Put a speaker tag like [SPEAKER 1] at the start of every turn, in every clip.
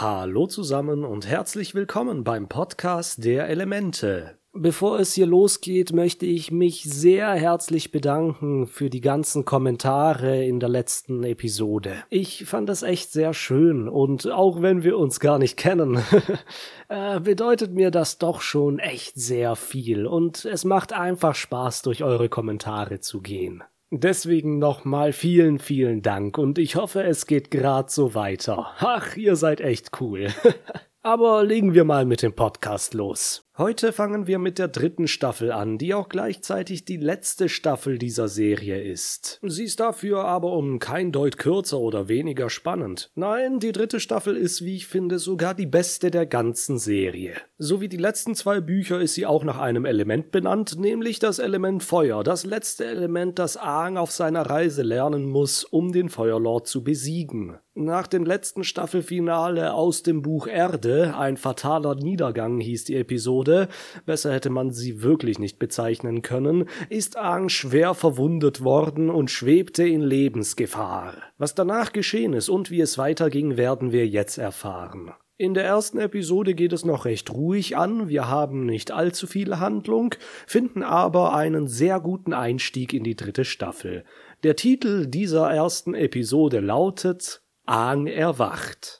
[SPEAKER 1] Hallo zusammen und herzlich willkommen beim Podcast der Elemente. Bevor es hier losgeht, möchte ich mich sehr herzlich bedanken für die ganzen Kommentare in der letzten Episode. Ich fand das echt sehr schön und auch wenn wir uns gar nicht kennen, äh, bedeutet mir das doch schon echt sehr viel und es macht einfach Spaß, durch eure Kommentare zu gehen. Deswegen nochmal vielen, vielen Dank und ich hoffe, es geht grad so weiter. Ach, ihr seid echt cool. Aber legen wir mal mit dem Podcast los. Heute fangen wir mit der dritten Staffel an, die auch gleichzeitig die letzte Staffel dieser Serie ist. Sie ist dafür aber um kein Deut kürzer oder weniger spannend. Nein, die dritte Staffel ist, wie ich finde, sogar die beste der ganzen Serie. So wie die letzten zwei Bücher ist sie auch nach einem Element benannt, nämlich das Element Feuer, das letzte Element, das Aang auf seiner Reise lernen muss, um den Feuerlord zu besiegen. Nach dem letzten Staffelfinale aus dem Buch Erde, ein fataler Niedergang hieß die Episode, wurde, besser hätte man sie wirklich nicht bezeichnen können, ist Aang schwer verwundet worden und schwebte in Lebensgefahr. Was danach geschehen ist und wie es weiterging, werden wir jetzt erfahren. In der ersten Episode geht es noch recht ruhig an, wir haben nicht allzu viel Handlung, finden aber einen sehr guten Einstieg in die dritte Staffel. Der Titel dieser ersten Episode lautet Aang erwacht.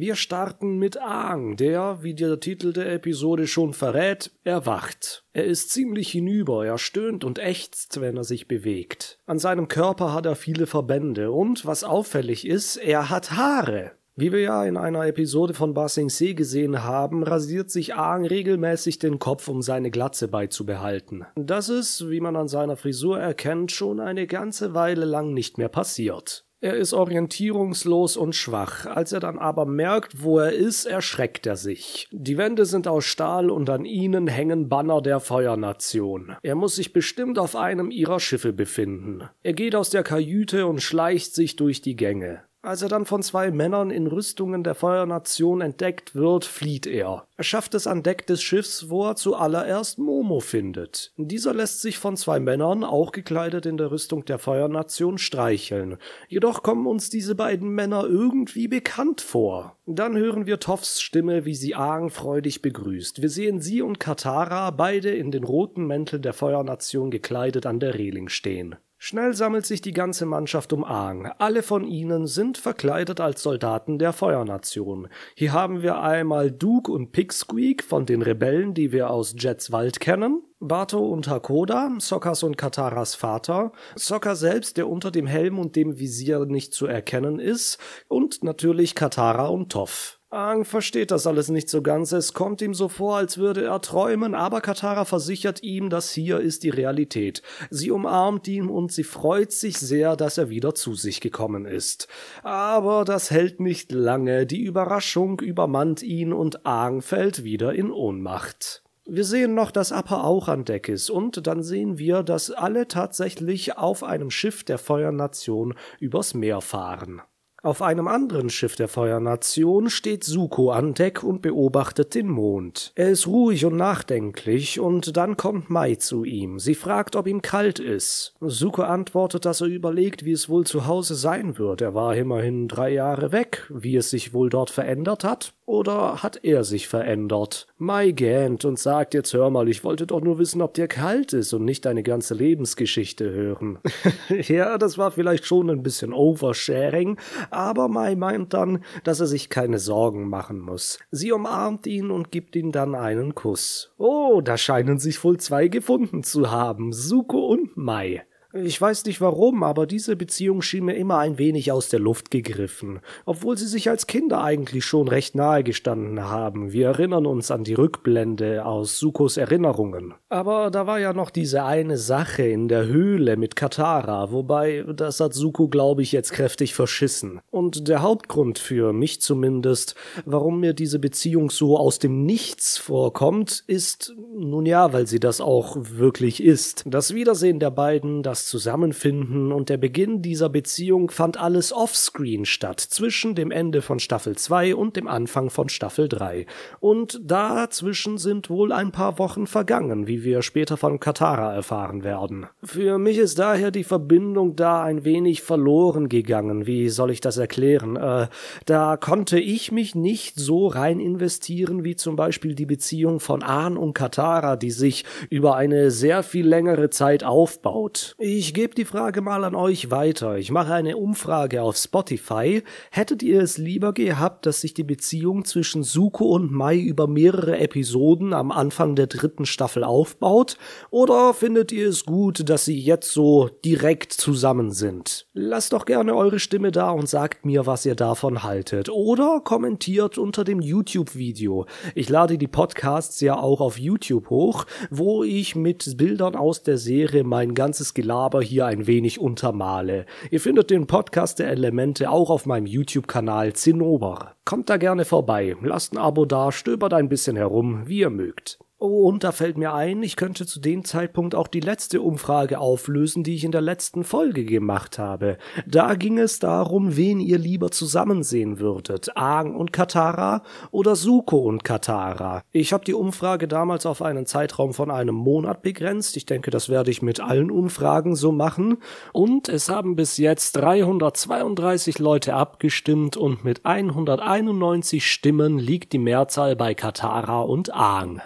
[SPEAKER 1] Wir starten mit Aang, der, wie der Titel der Episode schon verrät, erwacht. Er ist ziemlich hinüber, er stöhnt und ächzt, wenn er sich bewegt. An seinem Körper hat er viele Verbände und, was auffällig ist, er hat Haare. Wie wir ja in einer Episode von Ba Sing Se gesehen haben, rasiert sich Aang regelmäßig den Kopf, um seine Glatze beizubehalten. Das ist, wie man an seiner Frisur erkennt, schon eine ganze Weile lang nicht mehr passiert. Er ist orientierungslos und schwach. Als er dann aber merkt, wo er ist, erschreckt er sich. Die Wände sind aus Stahl und an ihnen hängen Banner der Feuernation. Er muss sich bestimmt auf einem ihrer Schiffe befinden. Er geht aus der Kajüte und schleicht sich durch die Gänge. Als er dann von zwei Männern in Rüstungen der Feuernation entdeckt wird, flieht er. Er schafft es an Deck des Schiffs, wo er zuallererst Momo findet. Dieser lässt sich von zwei Männern, auch gekleidet in der Rüstung der Feuernation, streicheln. Jedoch kommen uns diese beiden Männer irgendwie bekannt vor. Dann hören wir Toffs Stimme, wie sie Aang freudig begrüßt. Wir sehen sie und Katara beide in den roten Mänteln der Feuernation gekleidet an der Reling stehen. Schnell sammelt sich die ganze Mannschaft um Aang. Alle von ihnen sind verkleidet als Soldaten der Feuernation. Hier haben wir einmal Duke und Pipsqueak von den Rebellen, die wir aus Jets Wald kennen. Bato und Hakoda, Sokkas und Kataras Vater, Sokka selbst, der unter dem Helm und dem Visier nicht zu erkennen ist, und natürlich Katara und Toff. Aang versteht das alles nicht so ganz. Es kommt ihm so vor, als würde er träumen, aber Katara versichert ihm, das hier ist die Realität. Sie umarmt ihn und sie freut sich sehr, dass er wieder zu sich gekommen ist. Aber das hält nicht lange. Die Überraschung übermannt ihn und Aang fällt wieder in Ohnmacht. Wir sehen noch, dass Appa auch an Deck ist, und dann sehen wir, dass alle tatsächlich auf einem Schiff der Feuernation übers Meer fahren. Auf einem anderen Schiff der Feuernation steht Suko an Deck und beobachtet den Mond. Er ist ruhig und nachdenklich, und dann kommt Mai zu ihm. Sie fragt, ob ihm kalt ist. Suko antwortet, dass er überlegt, wie es wohl zu Hause sein wird. Er war immerhin drei Jahre weg, wie es sich wohl dort verändert hat. Oder hat er sich verändert? Mai gähnt und sagt jetzt hör mal, ich wollte doch nur wissen, ob dir kalt ist und nicht deine ganze Lebensgeschichte hören. ja, das war vielleicht schon ein bisschen oversharing, aber Mai meint dann, dass er sich keine Sorgen machen muss. Sie umarmt ihn und gibt ihm dann einen Kuss. Oh, da scheinen sich wohl zwei gefunden zu haben, Suko und Mai. Ich weiß nicht warum, aber diese Beziehung schien mir immer ein wenig aus der Luft gegriffen, obwohl sie sich als Kinder eigentlich schon recht nahe gestanden haben. Wir erinnern uns an die Rückblende aus Sukos Erinnerungen. Aber da war ja noch diese eine Sache in der Höhle mit Katara, wobei das hat Suko, glaube ich, jetzt kräftig verschissen. Und der Hauptgrund für mich zumindest, warum mir diese Beziehung so aus dem Nichts vorkommt, ist, nun ja, weil sie das auch wirklich ist. Das Wiedersehen der beiden, das das Zusammenfinden und der Beginn dieser Beziehung fand alles offscreen statt, zwischen dem Ende von Staffel 2 und dem Anfang von Staffel 3. Und dazwischen sind wohl ein paar Wochen vergangen, wie wir später von Katara erfahren werden. Für mich ist daher die Verbindung da ein wenig verloren gegangen. Wie soll ich das erklären? Äh, da konnte ich mich nicht so rein investieren wie zum Beispiel die Beziehung von Ahn und Katara, die sich über eine sehr viel längere Zeit aufbaut. Ich gebe die Frage mal an euch weiter. Ich mache eine Umfrage auf Spotify. Hättet ihr es lieber gehabt, dass sich die Beziehung zwischen Suko und Mai über mehrere Episoden am Anfang der dritten Staffel aufbaut? Oder findet ihr es gut, dass sie jetzt so direkt zusammen sind? Lasst doch gerne eure Stimme da und sagt mir, was ihr davon haltet. Oder kommentiert unter dem YouTube-Video. Ich lade die Podcasts ja auch auf YouTube hoch, wo ich mit Bildern aus der Serie mein ganzes Gelaber hier ein wenig untermale. Ihr findet den Podcast der Elemente auch auf meinem YouTube-Kanal Zinnober. Kommt da gerne vorbei, lasst ein Abo da, stöbert ein bisschen herum, wie ihr mögt. Und da fällt mir ein, ich könnte zu dem Zeitpunkt auch die letzte Umfrage auflösen, die ich in der letzten Folge gemacht habe. Da ging es darum, wen ihr lieber zusammen sehen würdet, Aang und Katara oder Suko und Katara. Ich habe die Umfrage damals auf einen Zeitraum von einem Monat begrenzt. Ich denke, das werde ich mit allen Umfragen so machen. Und es haben bis jetzt 332 Leute abgestimmt und mit 191 Stimmen liegt die Mehrzahl bei Katara und Aang.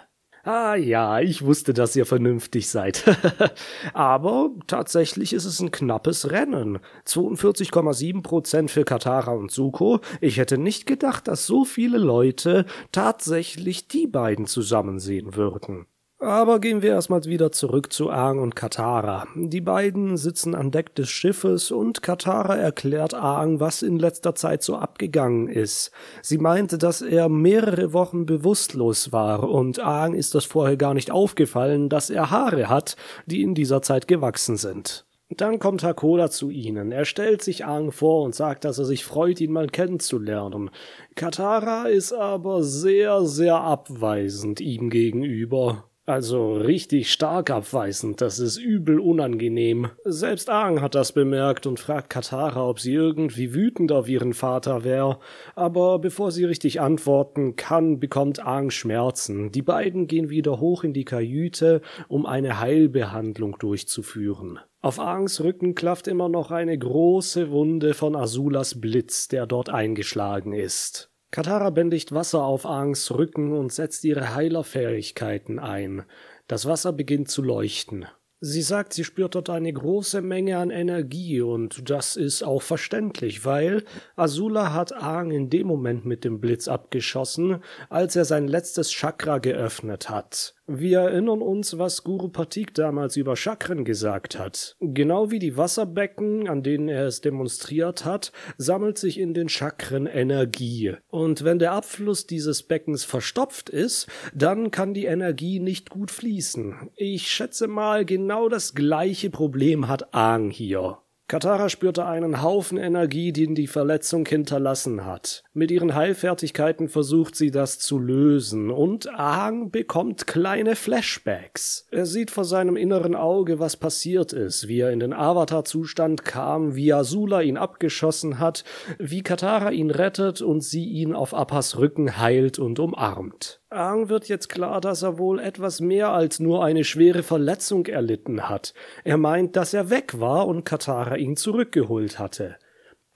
[SPEAKER 1] Ah ja, ich wusste, dass ihr vernünftig seid. Aber tatsächlich ist es ein knappes Rennen. 42,7 Prozent für Katara und Suko. Ich hätte nicht gedacht, dass so viele Leute tatsächlich die beiden zusammen sehen würden. Aber gehen wir erstmal wieder zurück zu Aang und Katara. Die beiden sitzen an Deck des Schiffes und Katara erklärt Aang, was in letzter Zeit so abgegangen ist. Sie meinte, dass er mehrere Wochen bewusstlos war und Aang ist das vorher gar nicht aufgefallen, dass er Haare hat, die in dieser Zeit gewachsen sind. Dann kommt Hakoda zu ihnen. Er stellt sich Aang vor und sagt, dass er sich freut, ihn mal kennenzulernen. Katara ist aber sehr, sehr abweisend ihm gegenüber. Also richtig stark abweisend, das ist übel unangenehm. Selbst Aang hat das bemerkt und fragt Katara, ob sie irgendwie wütend auf ihren Vater wäre. Aber bevor sie richtig antworten kann, bekommt Aang Schmerzen. Die beiden gehen wieder hoch in die Kajüte, um eine Heilbehandlung durchzuführen. Auf Aangs Rücken klafft immer noch eine große Wunde von Asulas Blitz, der dort eingeschlagen ist. Katara bändigt Wasser auf Aangs Rücken und setzt ihre Heilerfähigkeiten ein. Das Wasser beginnt zu leuchten. Sie sagt, sie spürt dort eine große Menge an Energie und das ist auch verständlich, weil Azula hat Aang in dem Moment mit dem Blitz abgeschossen, als er sein letztes Chakra geöffnet hat. Wir erinnern uns, was Guru Patik damals über Chakren gesagt hat. Genau wie die Wasserbecken, an denen er es demonstriert hat, sammelt sich in den Chakren Energie. Und wenn der Abfluss dieses Beckens verstopft ist, dann kann die Energie nicht gut fließen. Ich schätze mal, genau das gleiche Problem hat Aang hier. Katara spürte einen Haufen Energie, den die Verletzung hinterlassen hat. Mit ihren Heilfertigkeiten versucht sie das zu lösen und Aang bekommt kleine Flashbacks. Er sieht vor seinem inneren Auge, was passiert ist, wie er in den Avatar-Zustand kam, wie Azula ihn abgeschossen hat, wie Katara ihn rettet und sie ihn auf Appas Rücken heilt und umarmt. Aang wird jetzt klar, dass er wohl etwas mehr als nur eine schwere Verletzung erlitten hat. Er meint, dass er weg war und Katara ihn zurückgeholt hatte.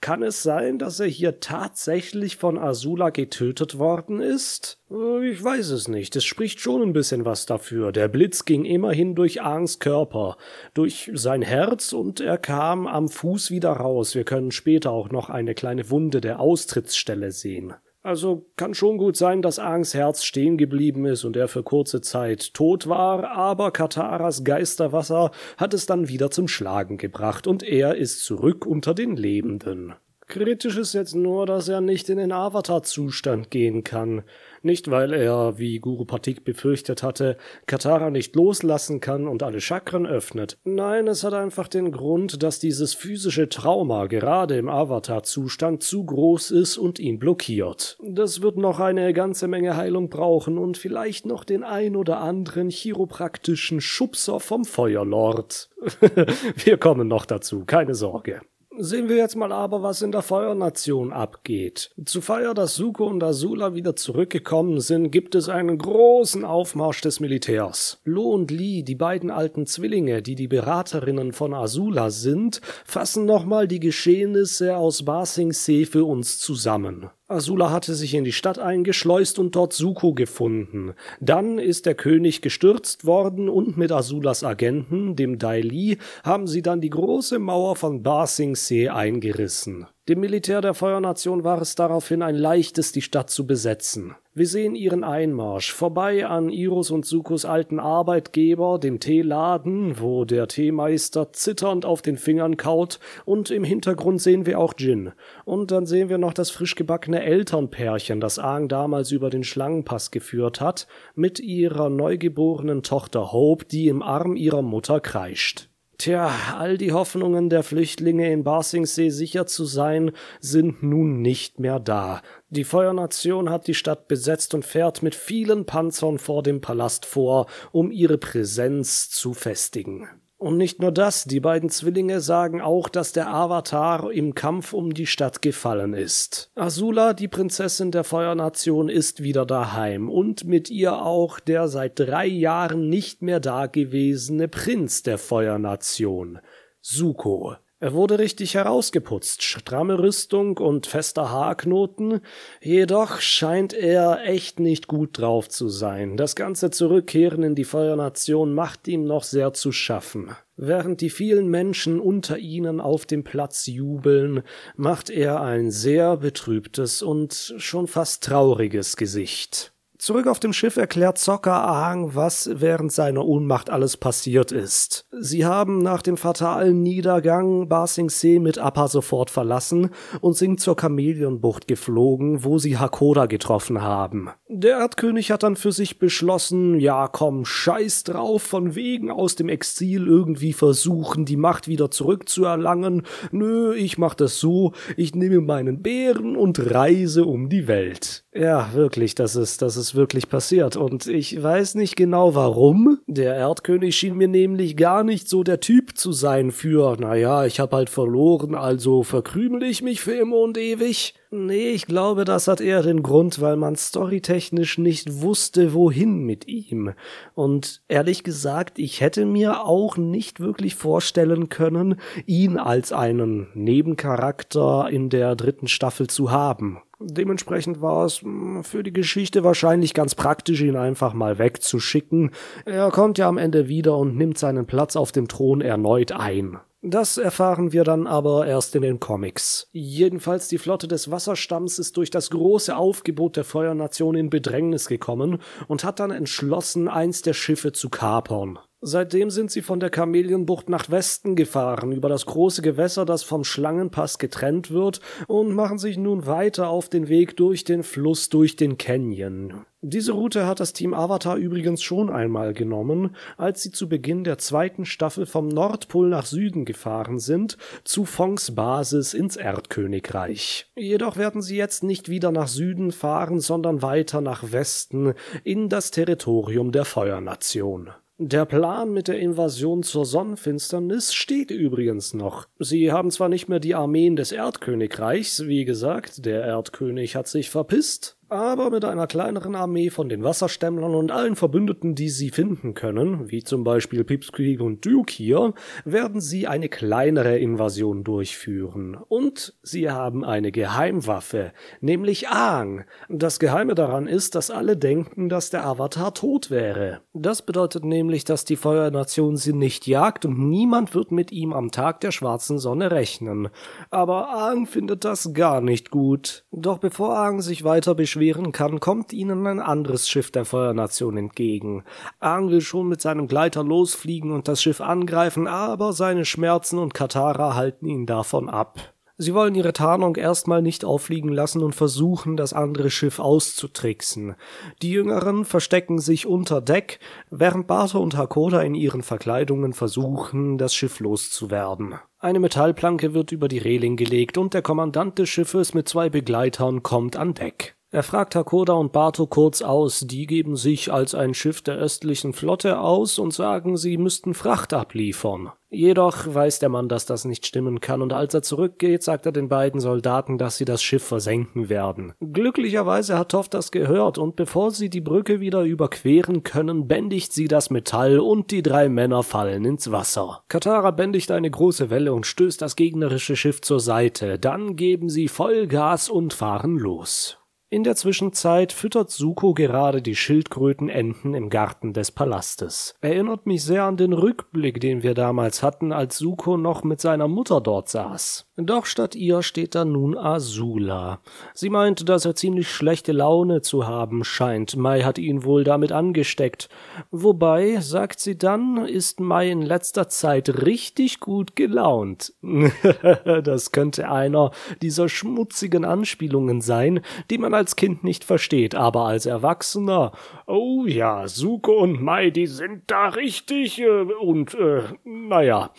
[SPEAKER 1] Kann es sein, dass er hier tatsächlich von Azula getötet worden ist? Äh, ich weiß es nicht. Es spricht schon ein bisschen was dafür. Der Blitz ging immerhin durch Aangs Körper, durch sein Herz und er kam am Fuß wieder raus. Wir können später auch noch eine kleine Wunde der Austrittsstelle sehen. Also kann schon gut sein, dass Aangs Herz stehen geblieben ist und er für kurze Zeit tot war, aber Kataras Geisterwasser hat es dann wieder zum Schlagen gebracht und er ist zurück unter den Lebenden. Kritisch ist jetzt nur, dass er nicht in den Avatar-Zustand gehen kann. Nicht, weil er, wie Guru Patik befürchtet hatte, Katara nicht loslassen kann und alle Chakren öffnet. Nein, es hat einfach den Grund, dass dieses physische Trauma gerade im Avatar-Zustand zu groß ist und ihn blockiert. Das wird noch eine ganze Menge Heilung brauchen und vielleicht noch den ein oder anderen chiropraktischen Schubser vom Feuerlord. Wir kommen noch dazu, keine Sorge. Sehen wir jetzt mal aber, was in der Feuernation abgeht. Zu Feier, dass Suko und Azula wieder zurückgekommen sind, gibt es einen großen Aufmarsch des Militärs. Lo und Li, die beiden alten Zwillinge, die die Beraterinnen von Azula sind, fassen nochmal die Geschehnisse aus Ba Sing Se für uns zusammen. Azula hatte sich in die Stadt eingeschleust und dort Suko gefunden. Dann ist der König gestürzt worden und mit Azulas Agenten, dem Dai Li, haben sie dann die große Mauer von Ba Sing Se eingerissen. Dem Militär der Feuernation war es daraufhin ein leichtes, die Stadt zu besetzen. Wir sehen ihren Einmarsch, vorbei an Iros und Sukos alten Arbeitgeber, dem Teeladen, wo der Teemeister zitternd auf den Fingern kaut, und im Hintergrund sehen wir auch Jin. Und dann sehen wir noch das frisch gebackene Elternpärchen, das Aang damals über den Schlangenpass geführt hat, mit ihrer neugeborenen Tochter Hope, die im Arm ihrer Mutter kreischt. Tja, all die Hoffnungen der Flüchtlinge in Basingsee sicher zu sein, sind nun nicht mehr da. Die Feuernation hat die Stadt besetzt und fährt mit vielen Panzern vor dem Palast vor, um ihre Präsenz zu festigen. Und nicht nur das, die beiden Zwillinge sagen auch, dass der Avatar im Kampf um die Stadt gefallen ist. Azula, die Prinzessin der Feuernation, ist wieder daheim und mit ihr auch der seit drei Jahren nicht mehr dagewesene Prinz der Feuernation, Suko. Er wurde richtig herausgeputzt, stramme Rüstung und fester Haarknoten, jedoch scheint er echt nicht gut drauf zu sein. Das ganze Zurückkehren in die Feuernation macht ihm noch sehr zu schaffen. Während die vielen Menschen unter ihnen auf dem Platz jubeln, macht er ein sehr betrübtes und schon fast trauriges Gesicht. Zurück auf dem Schiff erklärt Zocker Ahang, was während seiner Ohnmacht alles passiert ist. Sie haben nach dem fatalen Niedergang Ba Sing mit Appa sofort verlassen und sind zur Chameleonbucht geflogen, wo sie Hakoda getroffen haben. Der Erdkönig hat dann für sich beschlossen, ja komm, scheiß drauf, von wegen aus dem Exil irgendwie versuchen, die Macht wieder zurückzuerlangen. Nö, ich mach das so, ich nehme meinen Bären und reise um die Welt. Ja, wirklich, das ist, das ist wirklich passiert. Und ich weiß nicht genau warum. Der Erdkönig schien mir nämlich gar nicht so der Typ zu sein für, naja, ich hab halt verloren, also verkrümel ich mich für immer und ewig. Nee, ich glaube, das hat eher den Grund, weil man storytechnisch nicht wusste, wohin mit ihm. Und ehrlich gesagt, ich hätte mir auch nicht wirklich vorstellen können, ihn als einen Nebencharakter in der dritten Staffel zu haben. Dementsprechend war es hm, für die Geschichte wahrscheinlich ganz praktisch, ihn einfach mal wegzuschicken. Er kommt ja am Ende wieder und nimmt seinen Platz auf dem Thron erneut ein. Das erfahren wir dann aber erst in den Comics. Jedenfalls die Flotte des Wasserstamms ist durch das große Aufgebot der Feuernation in Bedrängnis gekommen und hat dann entschlossen, eins der Schiffe zu kapern. Seitdem sind sie von der Kamelienbucht nach Westen gefahren, über das große Gewässer, das vom Schlangenpass getrennt wird, und machen sich nun weiter auf den Weg durch den Fluss durch den Canyon. Diese Route hat das Team Avatar übrigens schon einmal genommen, als sie zu Beginn der zweiten Staffel vom Nordpol nach Süden gefahren sind, zu Fongs Basis ins Erdkönigreich. Jedoch werden sie jetzt nicht wieder nach Süden fahren, sondern weiter nach Westen in das Territorium der Feuernation. Der Plan mit der Invasion zur Sonnenfinsternis steht übrigens noch. Sie haben zwar nicht mehr die Armeen des Erdkönigreichs, wie gesagt, der Erdkönig hat sich verpisst, aber mit einer kleineren Armee von den Wasserstämmlern und allen Verbündeten, die sie finden können, wie zum Beispiel Pipsqueak und Duke hier, werden sie eine kleinere Invasion durchführen. Und sie haben eine Geheimwaffe, nämlich Aang. Das Geheime daran ist, dass alle denken, dass der Avatar tot wäre. Das bedeutet nämlich, dass die Feuernation sie nicht jagt und niemand wird mit ihm am Tag der schwarzen Sonne rechnen. Aber Aang findet das gar nicht gut. Doch bevor Aang sich weiter beschwert, beschweren kann, kommt ihnen ein anderes Schiff der Feuernation entgegen. Aang will schon mit seinem Gleiter losfliegen und das Schiff angreifen, aber seine Schmerzen und Katara halten ihn davon ab. Sie wollen ihre Tarnung erstmal nicht auffliegen lassen und versuchen, das andere Schiff auszutricksen. Die Jüngeren verstecken sich unter Deck, während Bartha und Hakoda in ihren Verkleidungen versuchen, das Schiff loszuwerden. Eine Metallplanke wird über die Reling gelegt und der Kommandant des Schiffes mit zwei Begleitern kommt an Deck. Er fragt Hakoda und Bato kurz aus, die geben sich als ein Schiff der östlichen Flotte aus und sagen, sie müssten Fracht abliefern. Jedoch weiß der Mann, dass das nicht stimmen kann, und als er zurückgeht, sagt er den beiden Soldaten, dass sie das Schiff versenken werden. Glücklicherweise hat Toff das gehört, und bevor sie die Brücke wieder überqueren können, bändigt sie das Metall und die drei Männer fallen ins Wasser. Katara bändigt eine große Welle und stößt das gegnerische Schiff zur Seite, dann geben sie Vollgas und fahren los. In der Zwischenzeit füttert Suko gerade die Schildkrötenenten im Garten des Palastes. Erinnert mich sehr an den Rückblick, den wir damals hatten, als Suko noch mit seiner Mutter dort saß. Doch statt ihr steht da nun Azula. Sie meint, dass er ziemlich schlechte Laune zu haben scheint. Mai hat ihn wohl damit angesteckt. Wobei, sagt sie dann, ist Mai in letzter Zeit richtig gut gelaunt. das könnte einer dieser schmutzigen Anspielungen sein, die man als Kind nicht versteht, aber als Erwachsener, oh ja, Suko und Mai, die sind da richtig äh, und äh, naja,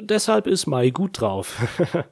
[SPEAKER 1] deshalb ist Mai gut drauf.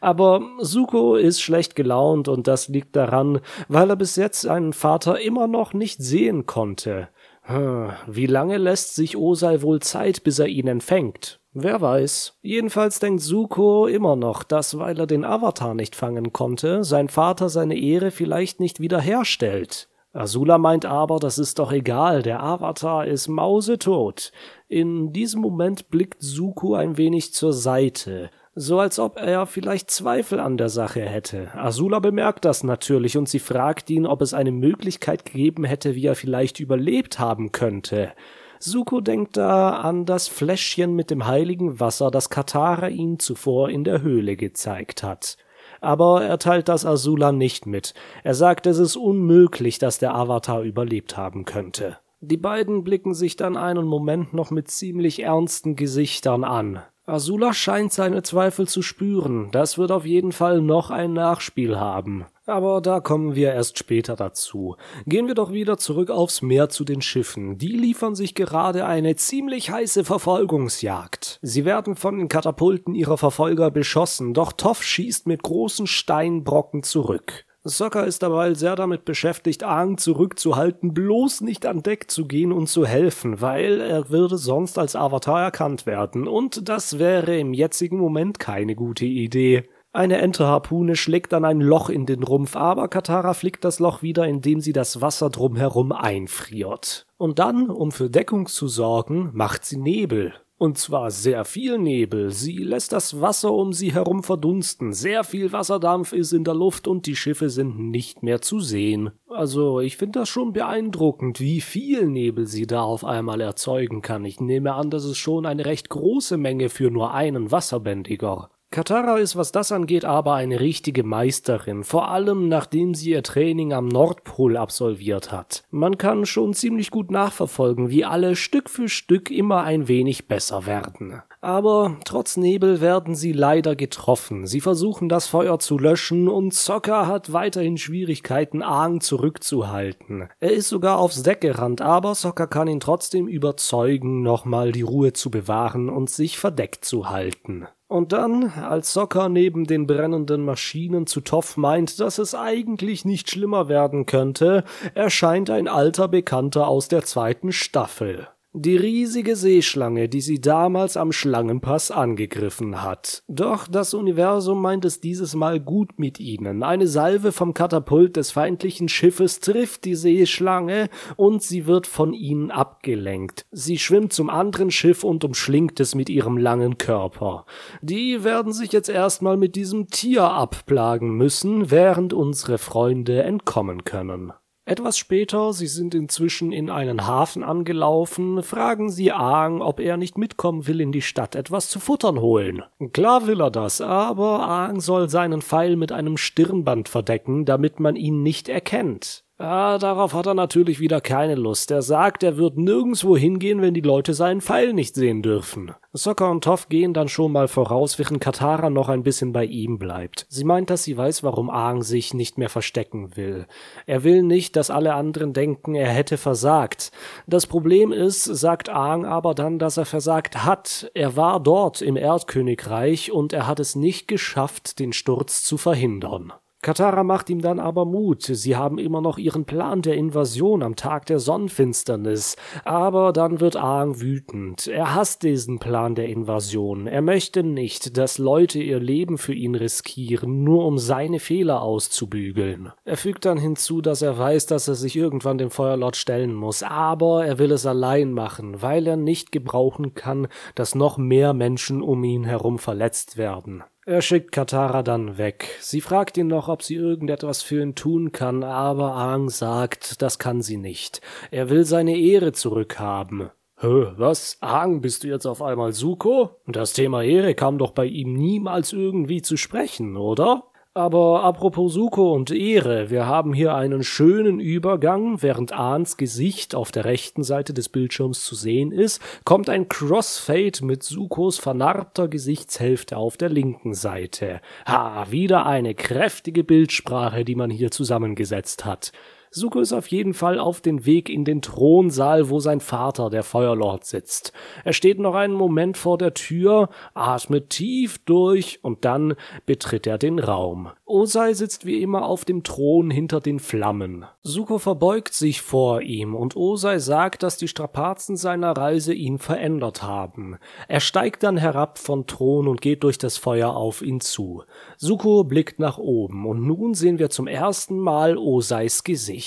[SPEAKER 1] Aber Suko ist schlecht gelaunt und das liegt daran, weil er bis jetzt seinen Vater immer noch nicht sehen konnte. Hm, wie lange lässt sich Osei wohl Zeit, bis er ihn empfängt? Wer weiß. Jedenfalls denkt Suko immer noch, dass, weil er den Avatar nicht fangen konnte, sein Vater seine Ehre vielleicht nicht wiederherstellt. Azula meint aber, das ist doch egal, der Avatar ist mausetot. In diesem Moment blickt Suko ein wenig zur Seite so als ob er vielleicht Zweifel an der Sache hätte. Azula bemerkt das natürlich und sie fragt ihn, ob es eine Möglichkeit gegeben hätte, wie er vielleicht überlebt haben könnte. Suko denkt da an das Fläschchen mit dem heiligen Wasser, das Katara ihm zuvor in der Höhle gezeigt hat. Aber er teilt das Azula nicht mit. Er sagt, es ist unmöglich, dass der Avatar überlebt haben könnte. Die beiden blicken sich dann einen Moment noch mit ziemlich ernsten Gesichtern an. Azula scheint seine Zweifel zu spüren. Das wird auf jeden Fall noch ein Nachspiel haben. Aber da kommen wir erst später dazu. Gehen wir doch wieder zurück aufs Meer zu den Schiffen. Die liefern sich gerade eine ziemlich heiße Verfolgungsjagd. Sie werden von den Katapulten ihrer Verfolger beschossen, doch Toff schießt mit großen Steinbrocken zurück. Sokka ist dabei sehr damit beschäftigt, Aang zurückzuhalten, bloß nicht an Deck zu gehen und zu helfen, weil er würde sonst als Avatar erkannt werden, und das wäre im jetzigen Moment keine gute Idee. Eine Enterharpune schlägt dann ein Loch in den Rumpf, aber Katara flickt das Loch wieder, indem sie das Wasser drumherum einfriert. Und dann, um für Deckung zu sorgen, macht sie Nebel. Und zwar sehr viel Nebel. Sie lässt das Wasser um sie herum verdunsten. Sehr viel Wasserdampf ist in der Luft und die Schiffe sind nicht mehr zu sehen. Also, ich finde das schon beeindruckend, wie viel Nebel sie da auf einmal erzeugen kann. Ich nehme an, das ist schon eine recht große Menge für nur einen Wasserbändiger. Katara ist, was das angeht, aber eine richtige Meisterin, vor allem nachdem sie ihr Training am Nordpol absolviert hat. Man kann schon ziemlich gut nachverfolgen, wie alle Stück für Stück immer ein wenig besser werden. Aber trotz Nebel werden sie leider getroffen. Sie versuchen das Feuer zu löschen und Zocker hat weiterhin Schwierigkeiten, Aang zurückzuhalten. Er ist sogar aufs Deck gerannt, aber Zocker kann ihn trotzdem überzeugen, nochmal die Ruhe zu bewahren und sich verdeckt zu halten. Und dann, als Socker neben den brennenden Maschinen zu Toff meint, dass es eigentlich nicht schlimmer werden könnte, erscheint ein alter Bekannter aus der zweiten Staffel. Die riesige Seeschlange, die sie damals am Schlangenpass angegriffen hat. Doch das Universum meint es dieses Mal gut mit ihnen. Eine Salve vom Katapult des feindlichen Schiffes trifft die Seeschlange und sie wird von ihnen abgelenkt. Sie schwimmt zum anderen Schiff und umschlingt es mit ihrem langen Körper. Die werden sich jetzt erstmal mit diesem Tier abplagen müssen, während unsere Freunde entkommen können. Etwas später, sie sind inzwischen in einen Hafen angelaufen, fragen sie Aang, ob er nicht mitkommen will in die Stadt etwas zu futtern holen. Klar will er das, aber Aang soll seinen Pfeil mit einem Stirnband verdecken, damit man ihn nicht erkennt. Ah, darauf hat er natürlich wieder keine Lust. Er sagt, er wird nirgendwo hingehen, wenn die Leute seinen Pfeil nicht sehen dürfen. Sokka und Toff gehen dann schon mal voraus, während Katara noch ein bisschen bei ihm bleibt. Sie meint, dass sie weiß, warum Aang sich nicht mehr verstecken will. Er will nicht, dass alle anderen denken, er hätte versagt. Das Problem ist, sagt Aang aber dann, dass er versagt hat. Er war dort im Erdkönigreich und er hat es nicht geschafft, den Sturz zu verhindern. Katara macht ihm dann aber Mut. Sie haben immer noch ihren Plan der Invasion am Tag der Sonnenfinsternis. Aber dann wird Aang wütend. Er hasst diesen Plan der Invasion. Er möchte nicht, dass Leute ihr Leben für ihn riskieren, nur um seine Fehler auszubügeln. Er fügt dann hinzu, dass er weiß, dass er sich irgendwann dem Feuerlord stellen muss. Aber er will es allein machen, weil er nicht gebrauchen kann, dass noch mehr Menschen um ihn herum verletzt werden. Er schickt Katara dann weg. Sie fragt ihn noch, ob sie irgendetwas für ihn tun kann, aber Aang sagt, das kann sie nicht. Er will seine Ehre zurückhaben. Hä, was? Aang, bist du jetzt auf einmal Suko? Das Thema Ehre kam doch bei ihm niemals irgendwie zu sprechen, oder? Aber apropos Suko und Ehre, wir haben hier einen schönen Übergang. Während Ahns Gesicht auf der rechten Seite des Bildschirms zu sehen ist, kommt ein Crossfade mit Sukos vernarbter Gesichtshälfte auf der linken Seite. Ha, wieder eine kräftige Bildsprache, die man hier zusammengesetzt hat. Suko ist auf jeden Fall auf den Weg in den Thronsaal, wo sein Vater, der Feuerlord, sitzt. Er steht noch einen Moment vor der Tür, atmet tief durch und dann betritt er den Raum. Osei sitzt wie immer auf dem Thron hinter den Flammen. Suko verbeugt sich vor ihm und Osei sagt, dass die Strapazen seiner Reise ihn verändert haben. Er steigt dann herab von Thron und geht durch das Feuer auf ihn zu. Suko blickt nach oben und nun sehen wir zum ersten Mal Oseis Gesicht.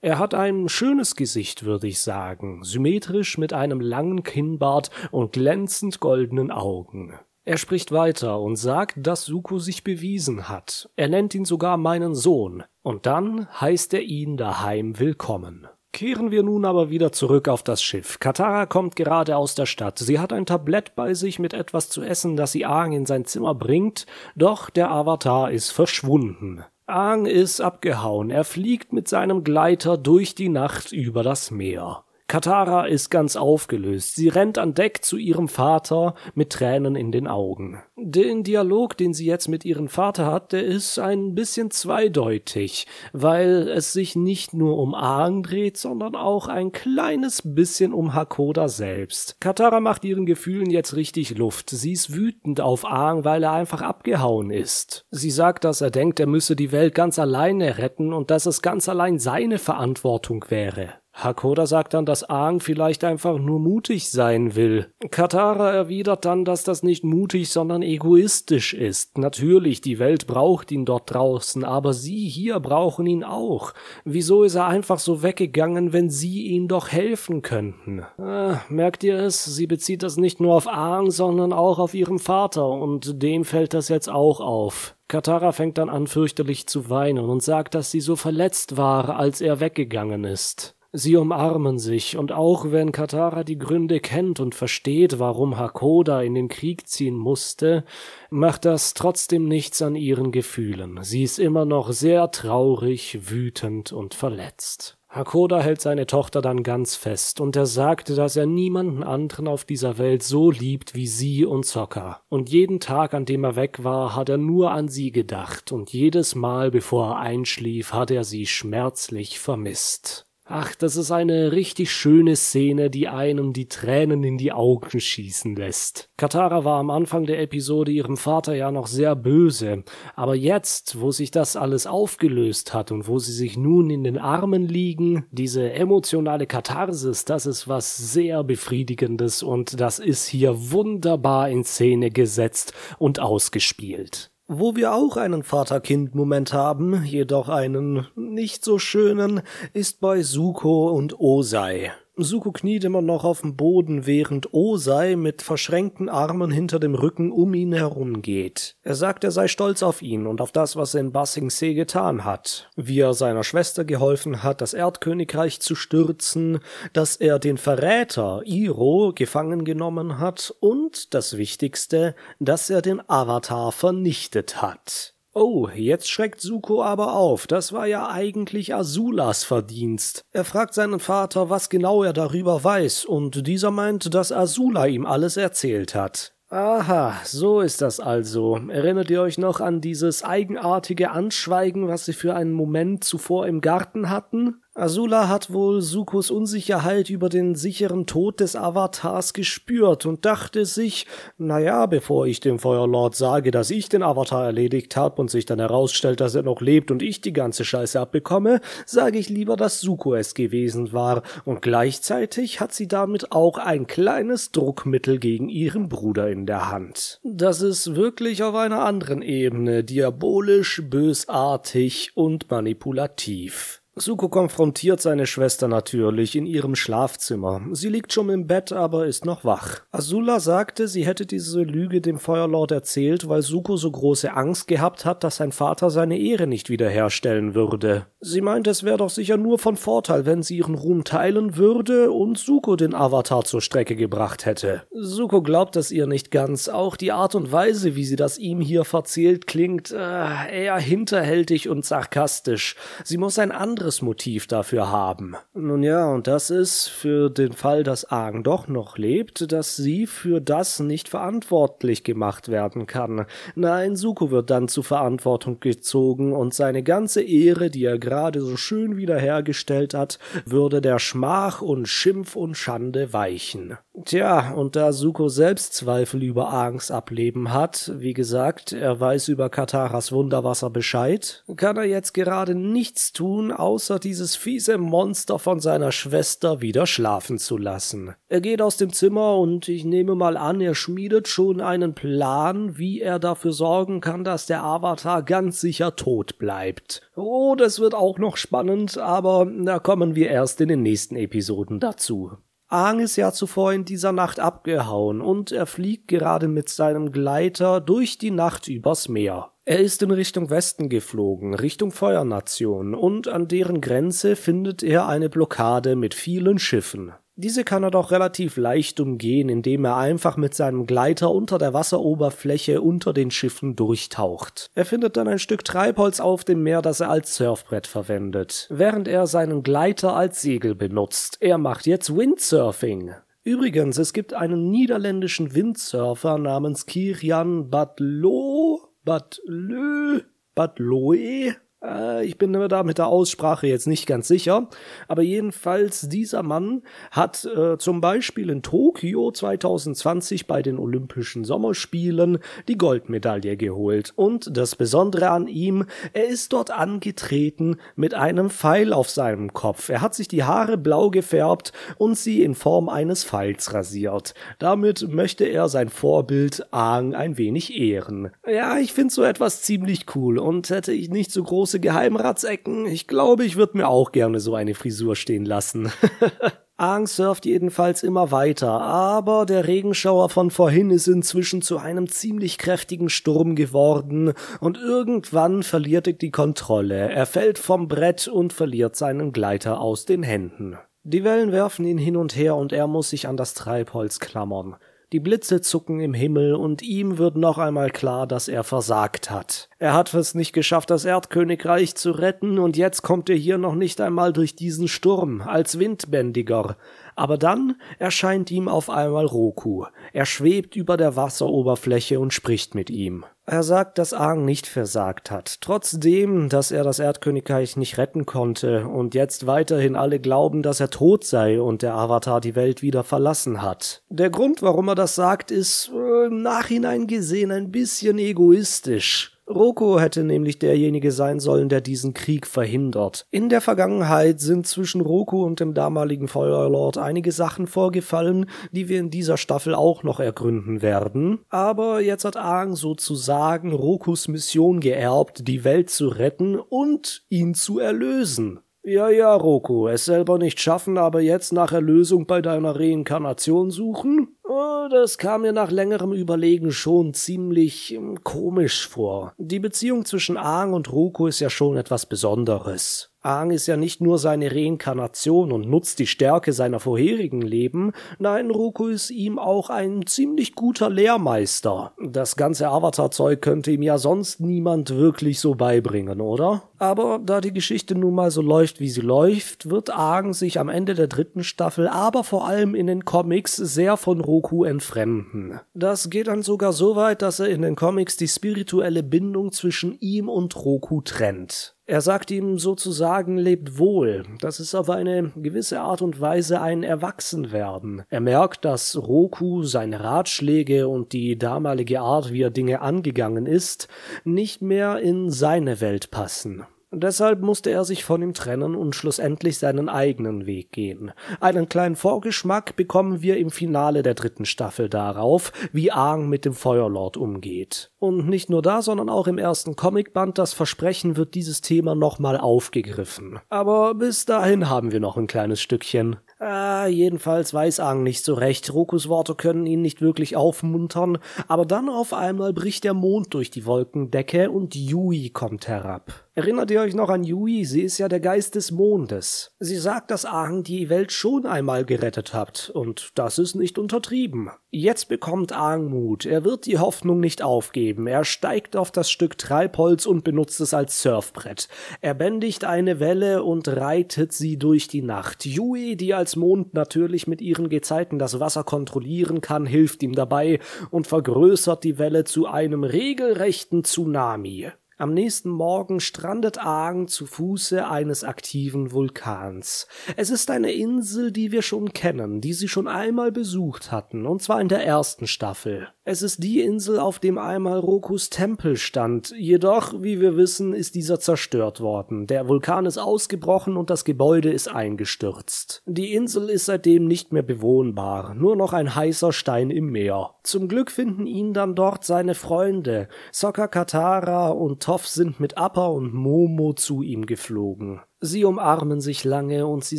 [SPEAKER 1] Er hat ein schönes Gesicht, würde ich sagen, symmetrisch mit einem langen Kinnbart und glänzend goldenen Augen. Er spricht weiter und sagt, dass Suko sich bewiesen hat. Er nennt ihn sogar meinen Sohn. Und dann heißt er ihn daheim willkommen. Kehren wir nun aber wieder zurück auf das Schiff. Katara kommt gerade aus der Stadt. Sie hat ein Tablett bei sich mit etwas zu essen, das sie Aang in sein Zimmer bringt, doch der Avatar ist verschwunden. Aang ist abgehauen. Er fliegt mit seinem Gleiter durch die Nacht über das Meer. Katara ist ganz aufgelöst. Sie rennt an Deck zu ihrem Vater mit Tränen in den Augen. Den Dialog, den sie jetzt mit ihrem Vater hat, der ist ein bisschen zweideutig, weil es sich nicht nur um Aang dreht, sondern auch ein kleines bisschen um Hakoda selbst. Katara macht ihren Gefühlen jetzt richtig Luft. Sie ist wütend auf Aang, weil er einfach abgehauen ist. Sie sagt, dass er denkt, er müsse die Welt ganz alleine retten und dass es ganz allein seine Verantwortung wäre. Hakoda sagt dann, dass Aang vielleicht einfach nur mutig sein will. Katara erwidert dann, dass das nicht mutig, sondern egoistisch ist. Natürlich, die Welt braucht ihn dort draußen, aber sie hier brauchen ihn auch. Wieso ist er einfach so weggegangen, wenn sie ihm doch helfen könnten? Ah, merkt ihr es? Sie bezieht das nicht nur auf Aang, sondern auch auf ihren Vater, und dem fällt das jetzt auch auf. Katara fängt dann an fürchterlich zu weinen und sagt, dass sie so verletzt war, als er weggegangen ist. Sie umarmen sich, und auch wenn Katara die Gründe kennt und versteht, warum Hakoda in den Krieg ziehen musste, macht das trotzdem nichts an ihren Gefühlen. Sie ist immer noch sehr traurig, wütend und verletzt. Hakoda hält seine Tochter dann ganz fest, und er sagt, dass er niemanden anderen auf dieser Welt so liebt wie sie und Sokka. Und jeden Tag, an dem er weg war, hat er nur an sie gedacht, und jedes Mal, bevor er einschlief, hat er sie schmerzlich vermisst. Ach, das ist eine richtig schöne Szene, die einem die Tränen in die Augen schießen lässt. Katara war am Anfang der Episode ihrem Vater ja noch sehr böse, aber jetzt, wo sich das alles aufgelöst hat und wo sie sich nun in den Armen liegen, diese emotionale Katharsis, das ist was sehr befriedigendes und das ist hier wunderbar in Szene gesetzt und ausgespielt. Wo wir auch einen Vater-Kind-Moment haben, jedoch einen nicht so schönen, ist bei Suko und Osei. Suko kniet immer noch auf dem Boden, während Osei mit verschränkten Armen hinter dem Rücken um ihn herumgeht. Er sagt, er sei stolz auf ihn und auf das, was er in Basing See getan hat. Wie er seiner Schwester geholfen hat, das Erdkönigreich zu stürzen, dass er den Verräter Iro gefangen genommen hat und, das Wichtigste, dass er den Avatar vernichtet hat. Oh, jetzt schreckt Suko aber auf. Das war ja eigentlich Azulas Verdienst. Er fragt seinen Vater, was genau er darüber weiß, und dieser meint, dass Azula ihm alles erzählt hat. Aha, so ist das also. Erinnert ihr euch noch an dieses eigenartige Anschweigen, was sie für einen Moment zuvor im Garten hatten? Azula hat wohl Sukos Unsicherheit über den sicheren Tod des Avatars gespürt und dachte sich, naja, bevor ich dem Feuerlord sage, dass ich den Avatar erledigt habe und sich dann herausstellt, dass er noch lebt und ich die ganze Scheiße abbekomme, sage ich lieber, dass Suko es gewesen war und gleichzeitig hat sie damit auch ein kleines Druckmittel gegen ihren Bruder in der Hand. Das ist wirklich auf einer anderen Ebene diabolisch, bösartig und manipulativ. Suko konfrontiert seine Schwester natürlich in ihrem Schlafzimmer. Sie liegt schon im Bett, aber ist noch wach. Azula sagte, sie hätte diese Lüge dem Feuerlord erzählt, weil Suko so große Angst gehabt hat, dass sein Vater seine Ehre nicht wiederherstellen würde. Sie meint, es wäre doch sicher nur von Vorteil, wenn sie ihren Ruhm teilen würde und Suko den Avatar zur Strecke gebracht hätte. Suko glaubt das ihr nicht ganz. Auch die Art und Weise, wie sie das ihm hier verzählt, klingt äh, eher hinterhältig und sarkastisch. Sie muss ein anderes anderes Motiv dafür haben. Nun ja, und das ist für den Fall, dass Aang doch noch lebt, dass sie für das nicht verantwortlich gemacht werden kann. Nein, Suko wird dann zur Verantwortung gezogen und seine ganze Ehre, die er gerade so schön wiederhergestellt hat, würde der Schmach und Schimpf und Schande weichen. Tja, und da Suko selbst Zweifel über Aangs Ableben hat, wie gesagt, er weiß über Kataras Wunderwasser Bescheid, kann er jetzt gerade nichts tun, außer außer dieses fiese Monster von seiner Schwester wieder schlafen zu lassen. Er geht aus dem Zimmer und ich nehme mal an, er schmiedet schon einen Plan, wie er dafür sorgen kann, dass der Avatar ganz sicher tot bleibt. Oh, das wird auch noch spannend, aber da kommen wir erst in den nächsten Episoden dazu. Aang ist ja zuvor in dieser Nacht abgehauen und er fliegt gerade mit seinem Gleiter durch die Nacht übers Meer. Er ist in Richtung Westen geflogen, Richtung Feuernation, und an deren Grenze findet er eine Blockade mit vielen Schiffen. Diese kann er doch relativ leicht umgehen, indem er einfach mit seinem Gleiter unter der Wasseroberfläche unter den Schiffen durchtaucht. Er findet dann ein Stück Treibholz auf dem Meer, das er als Surfbrett verwendet, während er seinen Gleiter als Segel benutzt. Er macht jetzt Windsurfing. Übrigens, es gibt einen niederländischen Windsurfer namens Kirian Batlo, but Lou, but Louis, äh, ich bin mir da mit der Aussprache jetzt nicht ganz sicher. Aber jedenfalls, dieser Mann hat äh, zum Beispiel in Tokio 2020 bei den Olympischen Sommerspielen die Goldmedaille geholt. Und das Besondere an ihm, er ist dort angetreten mit einem Pfeil auf seinem Kopf. Er hat sich die Haare blau gefärbt und sie in Form eines Pfeils rasiert. Damit möchte er sein Vorbild Aang ein wenig ehren. Ja, ich finde so etwas ziemlich cool und hätte ich nicht so große große Geheimratsecken. Ich glaube, ich würde mir auch gerne so eine Frisur stehen lassen. Aang surft jedenfalls immer weiter, aber der Regenschauer von vorhin ist inzwischen zu einem ziemlich kräftigen Sturm geworden und irgendwann verliert er die Kontrolle. Er fällt vom Brett und verliert seinen Gleiter aus den Händen. Die Wellen werfen ihn hin und her und er muss sich an das Treibholz klammern. Die Blitze zucken im Himmel und ihm wird noch einmal klar, dass er versagt hat. Er hat es nicht geschafft, das Erdkönigreich zu retten und jetzt kommt er hier noch nicht einmal durch diesen Sturm als Windbändiger. Aber dann erscheint ihm auf einmal Roku. Er schwebt über der Wasseroberfläche und spricht mit ihm. Er sagt, dass Aang nicht versagt hat, trotzdem, dass er das Erdkönigreich nicht retten konnte und jetzt weiterhin alle glauben, dass er tot sei und der Avatar die Welt wieder verlassen hat. Der Grund, warum er das sagt, ist äh, im Nachhinein gesehen ein bisschen egoistisch. Roko hätte nämlich derjenige sein sollen, der diesen Krieg verhindert. In der Vergangenheit sind zwischen Roko und dem damaligen Feuerlord einige Sachen vorgefallen, die wir in dieser Staffel auch noch ergründen werden. Aber jetzt hat Aang sozusagen Rokus Mission geerbt, die Welt zu retten und ihn zu erlösen. Ja, ja, Roku, es selber nicht schaffen, aber jetzt nach Erlösung bei deiner Reinkarnation suchen? Oh, das kam mir nach längerem Überlegen schon ziemlich hm, komisch vor. Die Beziehung zwischen Aang und Roku ist ja schon etwas Besonderes. Aang ist ja nicht nur seine Reinkarnation und nutzt die Stärke seiner vorherigen Leben, nein, Roku ist ihm auch ein ziemlich guter Lehrmeister. Das ganze Avatar-Zeug könnte ihm ja sonst niemand wirklich so beibringen, oder? Aber da die Geschichte nun mal so läuft, wie sie läuft, wird Aang sich am Ende der dritten Staffel, aber vor allem in den Comics, sehr von Roku entfremden. Das geht dann sogar so weit, dass er in den Comics die spirituelle Bindung zwischen ihm und Roku trennt. Er sagt ihm sozusagen, lebt wohl. Das ist auf eine gewisse Art und Weise ein Erwachsenwerden. Er merkt, dass Roku seine Ratschläge und die damalige Art, wie er Dinge angegangen ist, nicht mehr in seine Welt passen. Deshalb musste er sich von ihm trennen und schlussendlich seinen eigenen Weg gehen. Einen kleinen Vorgeschmack bekommen wir im Finale der dritten Staffel darauf, wie Aang mit dem Feuerlord umgeht. Und nicht nur da, sondern auch im ersten Comicband Das Versprechen wird dieses Thema nochmal aufgegriffen. Aber bis dahin haben wir noch ein kleines Stückchen. Ah, jedenfalls weiß Aang nicht so recht. Rokus Worte können ihn nicht wirklich aufmuntern, aber dann auf einmal bricht der Mond durch die Wolkendecke und Yui kommt herab. Erinnert ihr euch noch an Yui? Sie ist ja der Geist des Mondes. Sie sagt, dass Aang die Welt schon einmal gerettet hat, und das ist nicht untertrieben. Jetzt bekommt Aang Mut. Er wird die Hoffnung nicht aufgeben. Er steigt auf das Stück Treibholz und benutzt es als Surfbrett. Er bändigt eine Welle und reitet sie durch die Nacht. Yui, die als Mond natürlich mit ihren Gezeiten das Wasser kontrollieren kann, hilft ihm dabei und vergrößert die Welle zu einem regelrechten Tsunami. Am nächsten Morgen strandet Aang zu Fuße eines aktiven Vulkans. Es ist eine Insel, die wir schon kennen, die sie schon einmal besucht hatten, und zwar in der ersten Staffel. Es ist die Insel, auf dem einmal Rokus Tempel stand, jedoch, wie wir wissen, ist dieser zerstört worden. Der Vulkan ist ausgebrochen und das Gebäude ist eingestürzt. Die Insel ist seitdem nicht mehr bewohnbar, nur noch ein heißer Stein im Meer. Zum Glück finden ihn dann dort seine Freunde. Sokka Katara und Toph sind mit Appa und Momo zu ihm geflogen. Sie umarmen sich lange und sie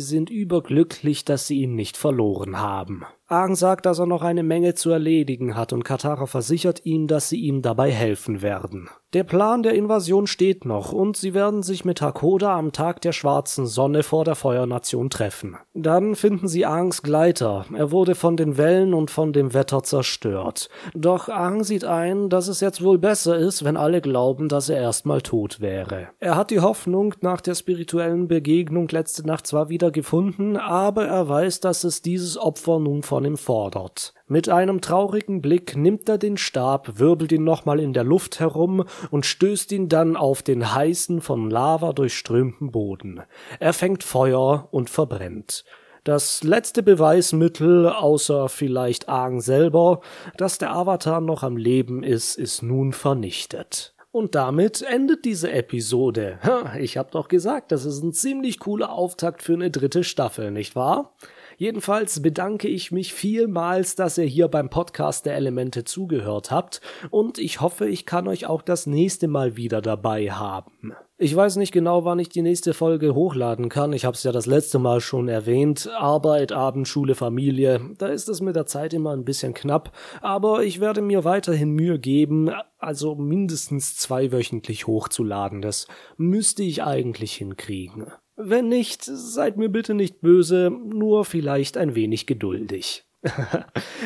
[SPEAKER 1] sind überglücklich, dass sie ihn nicht verloren haben. Aang sagt, dass er noch eine Menge zu erledigen hat und Katara versichert ihm, dass sie ihm dabei helfen werden. Der Plan der Invasion steht noch und sie werden sich mit Hakoda am Tag der schwarzen Sonne vor der Feuernation treffen. Dann finden sie Aangs Gleiter. Er wurde von den Wellen und von dem Wetter zerstört. Doch Aang sieht ein, dass es jetzt wohl besser ist, wenn alle glauben, dass er erstmal tot wäre. Er hat die Hoffnung nach der spirituellen Begegnung letzte Nacht zwar wieder gefunden, aber er weiß, dass es dieses Opfer nun von ihm fordert. Mit einem traurigen Blick nimmt er den Stab, wirbelt ihn nochmal in der Luft herum und stößt ihn dann auf den heißen, von Lava durchströmten Boden. Er fängt Feuer und verbrennt. Das letzte Beweismittel, außer vielleicht Aang selber, dass der Avatar noch am Leben ist, ist nun vernichtet. Und damit endet diese Episode. Ich hab doch gesagt, das ist ein ziemlich cooler Auftakt für eine dritte Staffel, nicht wahr? Jedenfalls bedanke ich mich vielmals, dass ihr hier beim Podcast der Elemente zugehört habt und ich hoffe, ich kann euch auch das nächste Mal wieder dabei haben. Ich weiß nicht genau, wann ich die nächste Folge hochladen kann. Ich habe es ja das letzte Mal schon erwähnt. Arbeit, Abend, Schule, Familie. Da ist es mit der Zeit immer ein bisschen knapp. Aber ich werde mir weiterhin Mühe geben, also mindestens zweiwöchentlich hochzuladen. Das müsste ich eigentlich hinkriegen. Wenn nicht, seid mir bitte nicht böse, nur vielleicht ein wenig geduldig.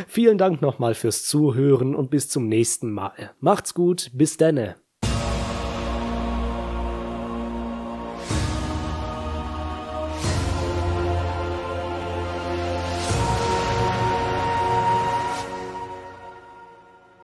[SPEAKER 1] Vielen Dank nochmal fürs Zuhören und bis zum nächsten Mal. Macht's gut, bis denne.